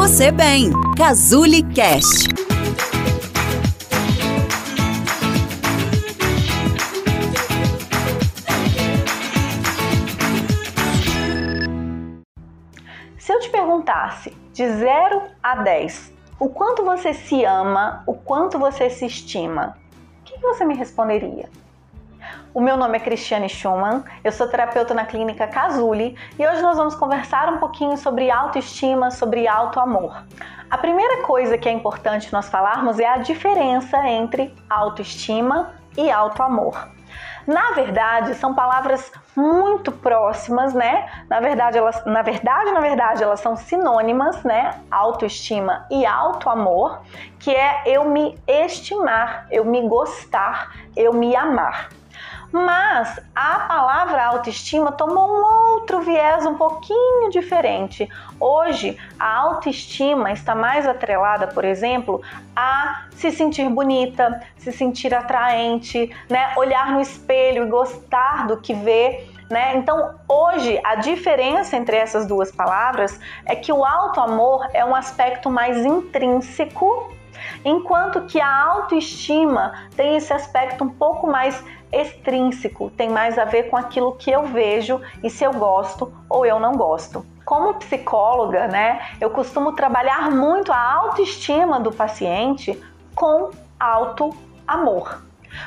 você bem. Cazuli Cast. Se eu te perguntasse de 0 a 10, o quanto você se ama, o quanto você se estima, o que você me responderia? O meu nome é Cristiane Schumann, eu sou terapeuta na clínica Casuli e hoje nós vamos conversar um pouquinho sobre autoestima, sobre autoamor. A primeira coisa que é importante nós falarmos é a diferença entre autoestima e autoamor. Na verdade, são palavras muito próximas, né? Na verdade, elas, na verdade, na verdade, elas são sinônimas, né? Autoestima e autoamor, que é eu me estimar, eu me gostar, eu me amar. Mas a palavra autoestima tomou um outro viés um pouquinho diferente. Hoje, a autoestima está mais atrelada, por exemplo, a se sentir bonita, se sentir atraente, né? olhar no espelho e gostar do que vê. Né? Então, hoje, a diferença entre essas duas palavras é que o auto-amor é um aspecto mais intrínseco, enquanto que a autoestima tem esse aspecto um pouco mais extrínseco, tem mais a ver com aquilo que eu vejo e se eu gosto ou eu não gosto. Como psicóloga, né, eu costumo trabalhar muito a autoestima do paciente com auto amor.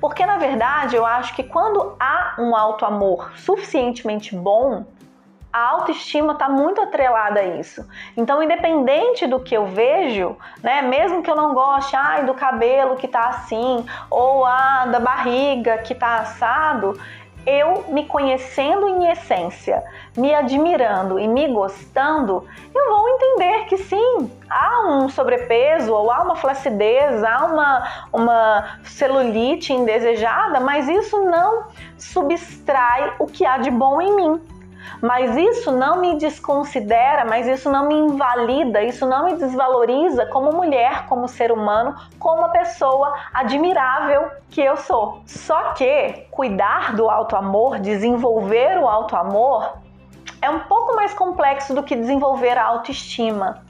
Porque na verdade eu acho que quando há um auto amor suficientemente bom, a autoestima está muito atrelada a isso. Então, independente do que eu vejo, né, mesmo que eu não goste, ai, do cabelo que tá assim, ou ah, da barriga que tá assado, eu me conhecendo em essência, me admirando e me gostando, eu vou entender que sim, há um sobrepeso ou há uma flacidez, há uma, uma celulite indesejada, mas isso não substrai o que há de bom em mim. Mas isso não me desconsidera, mas isso não me invalida, isso não me desvaloriza como mulher, como ser humano, como uma pessoa admirável que eu sou. Só que cuidar do auto-amor, desenvolver o auto-amor, é um pouco mais complexo do que desenvolver a autoestima.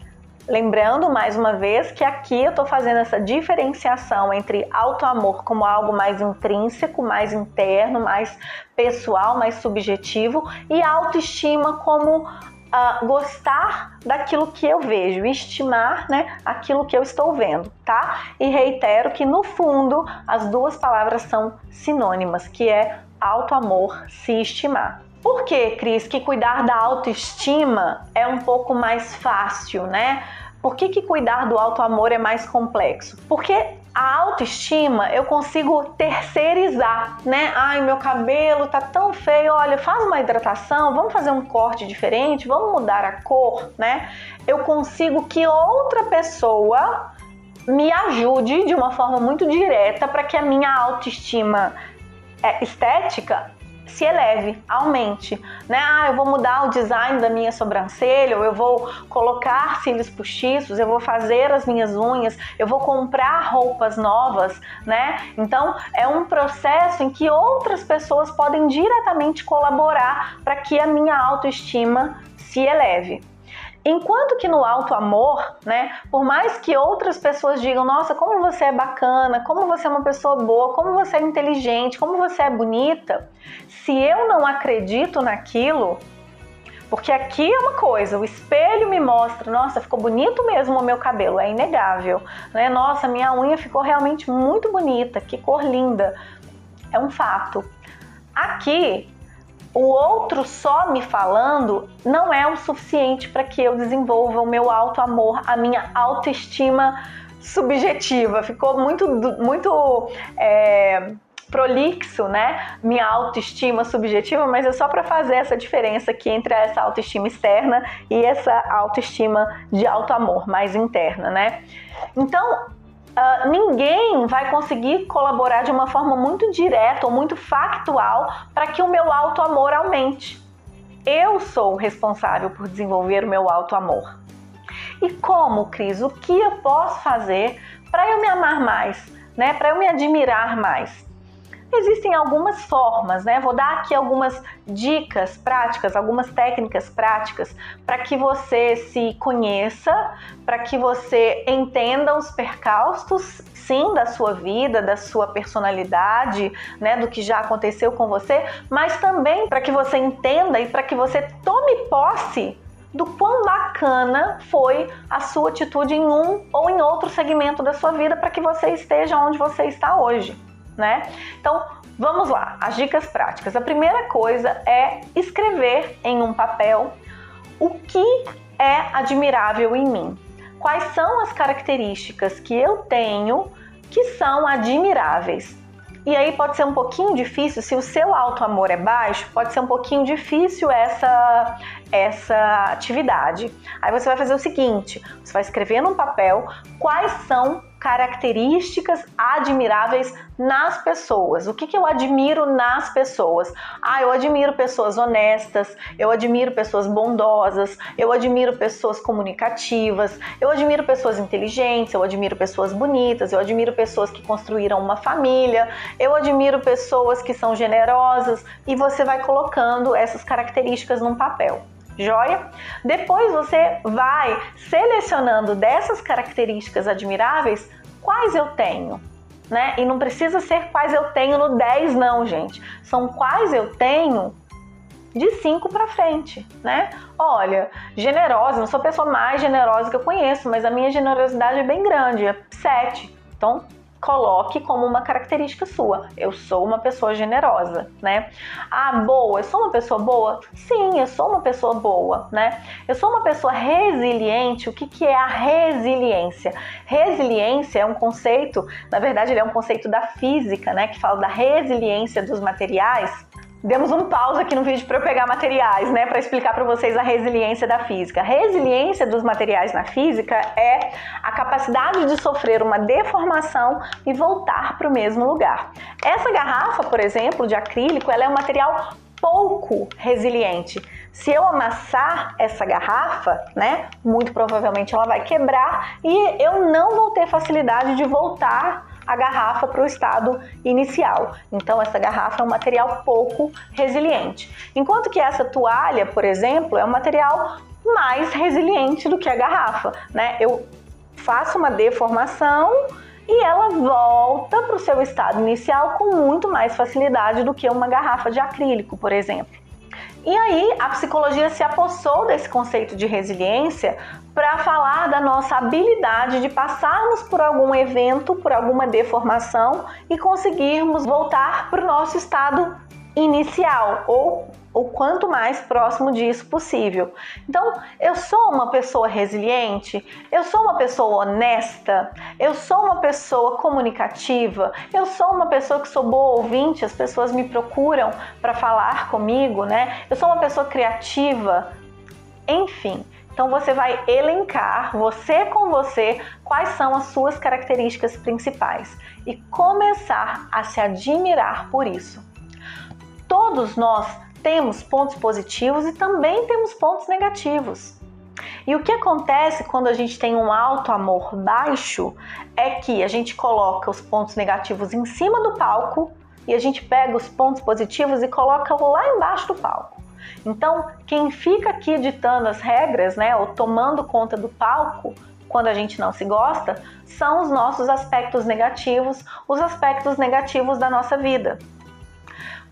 Lembrando mais uma vez que aqui eu estou fazendo essa diferenciação entre auto-amor como algo mais intrínseco, mais interno, mais pessoal, mais subjetivo, e autoestima como uh, gostar daquilo que eu vejo, estimar né, aquilo que eu estou vendo, tá? E reitero que no fundo as duas palavras são sinônimas, que é auto-amor, se estimar. Por que, Cris, que cuidar da autoestima é um pouco mais fácil, né? Por que, que cuidar do auto-amor é mais complexo? Porque a autoestima eu consigo terceirizar, né? Ai, meu cabelo tá tão feio, olha, faz uma hidratação, vamos fazer um corte diferente, vamos mudar a cor, né? Eu consigo que outra pessoa me ajude de uma forma muito direta para que a minha autoestima é, estética se eleve, aumente, né? Ah, eu vou mudar o design da minha sobrancelha, ou eu vou colocar cílios postiços, eu vou fazer as minhas unhas, eu vou comprar roupas novas, né? Então, é um processo em que outras pessoas podem diretamente colaborar para que a minha autoestima se eleve. Enquanto que no alto amor, né, por mais que outras pessoas digam, nossa, como você é bacana, como você é uma pessoa boa, como você é inteligente, como você é bonita, se eu não acredito naquilo, porque aqui é uma coisa, o espelho me mostra, nossa, ficou bonito mesmo o meu cabelo, é inegável, né? Nossa, minha unha ficou realmente muito bonita, que cor linda. É um fato. Aqui o outro só me falando não é o suficiente para que eu desenvolva o meu auto amor, a minha autoestima subjetiva. Ficou muito, muito é, prolixo, né? Minha autoestima subjetiva, mas é só para fazer essa diferença aqui entre essa autoestima externa e essa autoestima de auto amor mais interna, né? Então, uh, ninguém vai conseguir colaborar de uma forma muito direta ou muito factual para que o meu auto-amor aumente. Eu sou responsável por desenvolver o meu auto-amor. E como, Cris? O que eu posso fazer para eu me amar mais, né? Para eu me admirar mais? Existem algumas formas, né? Vou dar aqui algumas dicas práticas, algumas técnicas práticas para que você se conheça, para que você entenda os percalços sim da sua vida, da sua personalidade, né, do que já aconteceu com você, mas também para que você entenda e para que você tome posse do quão bacana foi a sua atitude em um ou em outro segmento da sua vida para que você esteja onde você está hoje, né? Então, vamos lá, as dicas práticas. A primeira coisa é escrever em um papel o que é admirável em mim. Quais são as características que eu tenho que são admiráveis. E aí pode ser um pouquinho difícil, se o seu alto amor é baixo, pode ser um pouquinho difícil essa essa atividade. Aí você vai fazer o seguinte, você vai escrever num papel quais são características admiráveis nas pessoas. O que, que eu admiro nas pessoas? Ah, eu admiro pessoas honestas, eu admiro pessoas bondosas, eu admiro pessoas comunicativas, eu admiro pessoas inteligentes, eu admiro pessoas bonitas, eu admiro pessoas que construíram uma família, eu admiro pessoas que são generosas e você vai colocando essas características num papel joia? Depois você vai selecionando dessas características admiráveis quais eu tenho, né? E não precisa ser quais eu tenho no 10 não, gente. São quais eu tenho de 5 para frente, né? Olha, generosa, não sou a pessoa mais generosa que eu conheço, mas a minha generosidade é bem grande, é 7. Então, coloque como uma característica sua. Eu sou uma pessoa generosa, né? Ah, boa, eu sou uma pessoa boa? Sim, eu sou uma pessoa boa, né? Eu sou uma pessoa resiliente. O que, que é a resiliência? Resiliência é um conceito, na verdade, ele é um conceito da física, né? Que fala da resiliência dos materiais demos um pause aqui no vídeo para eu pegar materiais, né, para explicar para vocês a resiliência da física. Resiliência dos materiais na física é a capacidade de sofrer uma deformação e voltar para o mesmo lugar. Essa garrafa, por exemplo, de acrílico, ela é um material pouco resiliente. Se eu amassar essa garrafa, né, muito provavelmente ela vai quebrar e eu não vou ter facilidade de voltar a garrafa para o estado inicial. Então, essa garrafa é um material pouco resiliente. Enquanto que essa toalha, por exemplo, é um material mais resiliente do que a garrafa. Né? Eu faço uma deformação e ela volta para o seu estado inicial com muito mais facilidade do que uma garrafa de acrílico, por exemplo. E aí a psicologia se apossou desse conceito de resiliência para falar da nossa habilidade de passarmos por algum evento, por alguma deformação e conseguirmos voltar para o nosso estado inicial ou o quanto mais próximo disso possível. Então, eu sou uma pessoa resiliente, eu sou uma pessoa honesta, eu sou uma pessoa comunicativa, eu sou uma pessoa que sou boa ouvinte, as pessoas me procuram para falar comigo, né? Eu sou uma pessoa criativa, enfim. Então você vai elencar, você com você, quais são as suas características principais e começar a se admirar por isso. Todos nós temos pontos positivos e também temos pontos negativos. E o que acontece quando a gente tem um alto amor baixo é que a gente coloca os pontos negativos em cima do palco e a gente pega os pontos positivos e coloca lá embaixo do palco. Então, quem fica aqui ditando as regras, né, ou tomando conta do palco, quando a gente não se gosta, são os nossos aspectos negativos, os aspectos negativos da nossa vida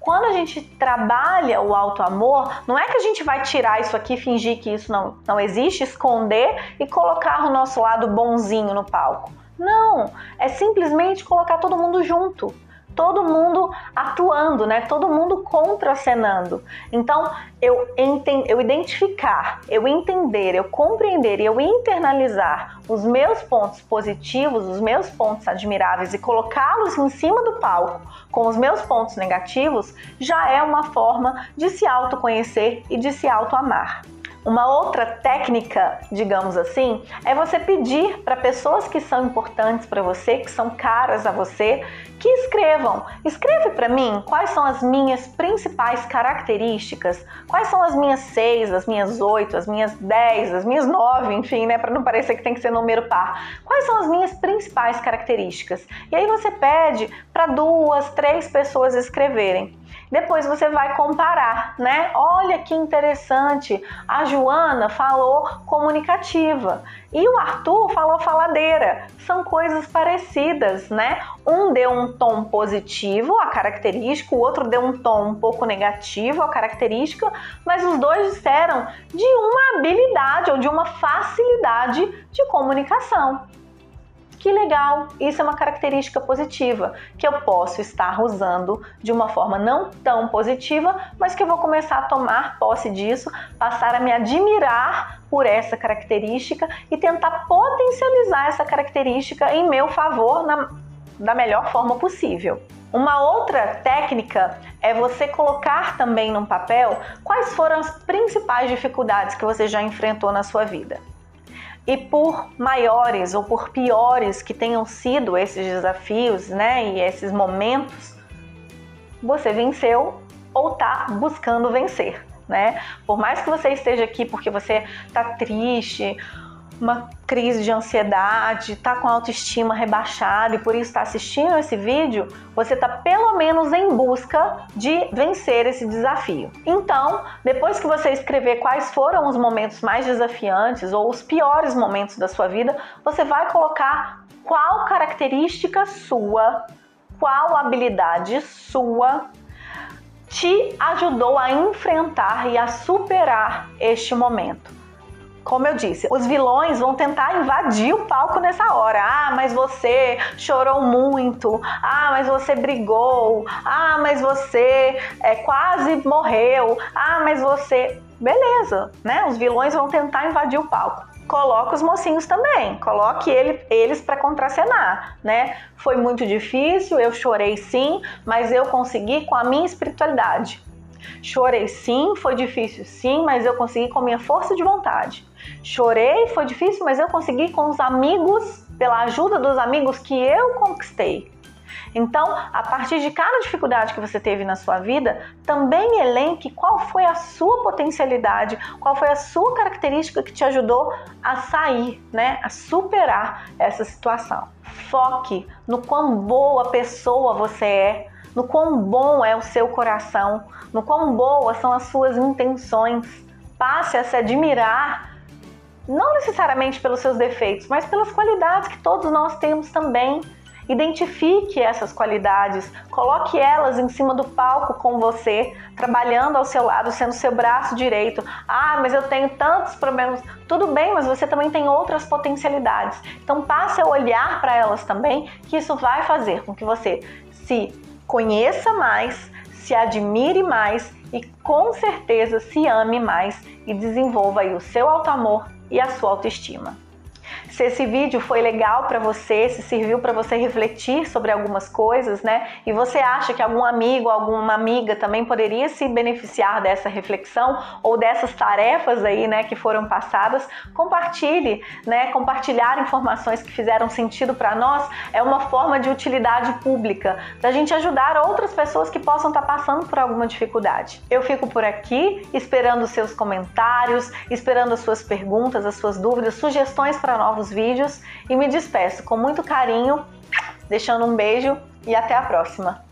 quando a gente trabalha o alto amor, não é que a gente vai tirar isso aqui, fingir que isso não, não existe, esconder e colocar o nosso lado bonzinho no palco. Não, é simplesmente colocar todo mundo junto todo mundo atuando, né? Todo mundo contracenando. Então, eu, enten eu identificar, eu entender, eu compreender e eu internalizar os meus pontos positivos, os meus pontos admiráveis e colocá-los em cima do palco com os meus pontos negativos, já é uma forma de se autoconhecer e de se autoamar. Uma outra técnica, digamos assim, é você pedir para pessoas que são importantes para você, que são caras a você, que escrevam. Escreve para mim quais são as minhas principais características, quais são as minhas seis, as minhas oito, as minhas dez, as minhas nove, enfim, né, para não parecer que tem que ser número par. Quais são as minhas principais características? E aí você pede para duas, três pessoas escreverem. Depois você vai comparar, né? Olha que interessante, a Joana falou comunicativa e o Arthur falou faladeira. São coisas parecidas, né? Um deu um tom positivo, a característica, o outro deu um tom um pouco negativo, a característica, mas os dois disseram de uma habilidade ou de uma facilidade de comunicação. Que legal! Isso é uma característica positiva que eu posso estar usando de uma forma não tão positiva, mas que eu vou começar a tomar posse disso, passar a me admirar por essa característica e tentar potencializar essa característica em meu favor na, da melhor forma possível. Uma outra técnica é você colocar também num papel quais foram as principais dificuldades que você já enfrentou na sua vida. E por maiores ou por piores que tenham sido esses desafios, né, e esses momentos, você venceu ou está buscando vencer, né? Por mais que você esteja aqui porque você está triste uma crise de ansiedade, está com autoestima rebaixada e por isso está assistindo esse vídeo, você está pelo menos em busca de vencer esse desafio. Então, depois que você escrever quais foram os momentos mais desafiantes ou os piores momentos da sua vida, você vai colocar qual característica sua, qual habilidade sua te ajudou a enfrentar e a superar este momento como eu disse, os vilões vão tentar invadir o palco nessa hora. Ah, mas você chorou muito. Ah, mas você brigou. Ah, mas você é, quase morreu. Ah, mas você. Beleza, né? Os vilões vão tentar invadir o palco. Coloque os mocinhos também, coloque ele, eles para contracenar, né? Foi muito difícil, eu chorei sim, mas eu consegui com a minha espiritualidade. Chorei sim, foi difícil sim, mas eu consegui com a minha força de vontade. Chorei, foi difícil, mas eu consegui com os amigos, pela ajuda dos amigos que eu conquistei. Então, a partir de cada dificuldade que você teve na sua vida, também elenque qual foi a sua potencialidade, qual foi a sua característica que te ajudou a sair, né, a superar essa situação. Foque no quão boa pessoa você é, no quão bom é o seu coração, no quão boas são as suas intenções. Passe a se admirar não necessariamente pelos seus defeitos, mas pelas qualidades que todos nós temos também. Identifique essas qualidades, coloque elas em cima do palco com você, trabalhando ao seu lado, sendo seu braço direito. Ah, mas eu tenho tantos problemas. Tudo bem, mas você também tem outras potencialidades. Então passe a olhar para elas também, que isso vai fazer com que você se conheça mais, se admire mais e com certeza se ame mais e desenvolva o seu alto amor e a sua autoestima. Se esse vídeo foi legal para você, se serviu para você refletir sobre algumas coisas, né? E você acha que algum amigo, alguma amiga também poderia se beneficiar dessa reflexão ou dessas tarefas aí, né, que foram passadas, compartilhe, né? Compartilhar informações que fizeram sentido para nós é uma forma de utilidade pública, da gente ajudar outras pessoas que possam estar tá passando por alguma dificuldade. Eu fico por aqui esperando os seus comentários, esperando as suas perguntas, as suas dúvidas, sugestões para novos novos vídeos e me despeço com muito carinho, deixando um beijo e até a próxima!